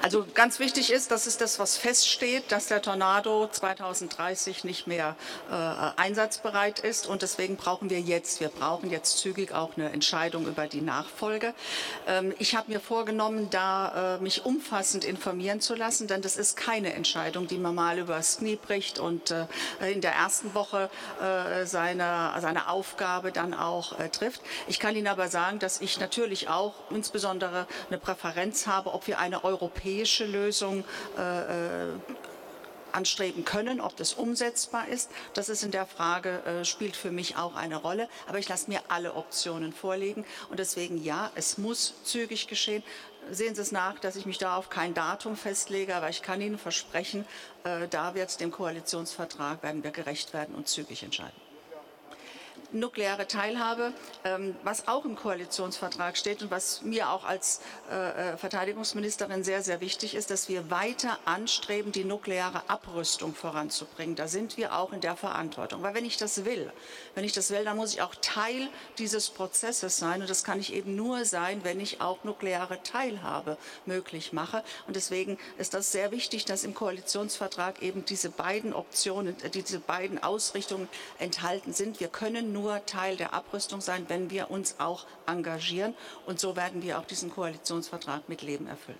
Also ganz wichtig ist, das ist das, was feststeht, dass der Tornado 2030 nicht mehr äh, einsatzbereit ist. Und deswegen brauchen wir jetzt, wir brauchen jetzt zügig auch eine Entscheidung über die Nachfolge. Ähm, ich habe mir vorgenommen, da äh, mich umfassend informieren zu lassen, denn das ist keine Entscheidung, die man mal übers Knie bricht und äh, in der ersten Woche äh, seine, seine Aufgabe dann auch äh, trifft. Ich kann Ihnen aber sagen, dass ich natürlich auch insbesondere eine Präferenz habe, ob wir eine europäische europäische Lösung äh, äh, anstreben können, ob das umsetzbar ist. Das ist in der Frage, äh, spielt für mich auch eine Rolle. Aber ich lasse mir alle Optionen vorlegen. Und deswegen ja, es muss zügig geschehen. Sehen Sie es nach, dass ich mich da auf kein Datum festlege, aber ich kann Ihnen versprechen, äh, da wird dem Koalitionsvertrag werden wir gerecht werden und zügig entscheiden nukleare Teilhabe, ähm, was auch im Koalitionsvertrag steht und was mir auch als äh, äh, Verteidigungsministerin sehr, sehr wichtig ist, dass wir weiter anstreben, die nukleare Abrüstung voranzubringen. Da sind wir auch in der Verantwortung. Weil wenn ich das will, wenn ich das will, dann muss ich auch Teil dieses Prozesses sein. Und das kann ich eben nur sein, wenn ich auch nukleare Teilhabe möglich mache. Und deswegen ist das sehr wichtig, dass im Koalitionsvertrag eben diese beiden Optionen, äh, diese beiden Ausrichtungen enthalten sind. Wir können nur Teil der Abrüstung sein, wenn wir uns auch engagieren. Und so werden wir auch diesen Koalitionsvertrag mit Leben erfüllen.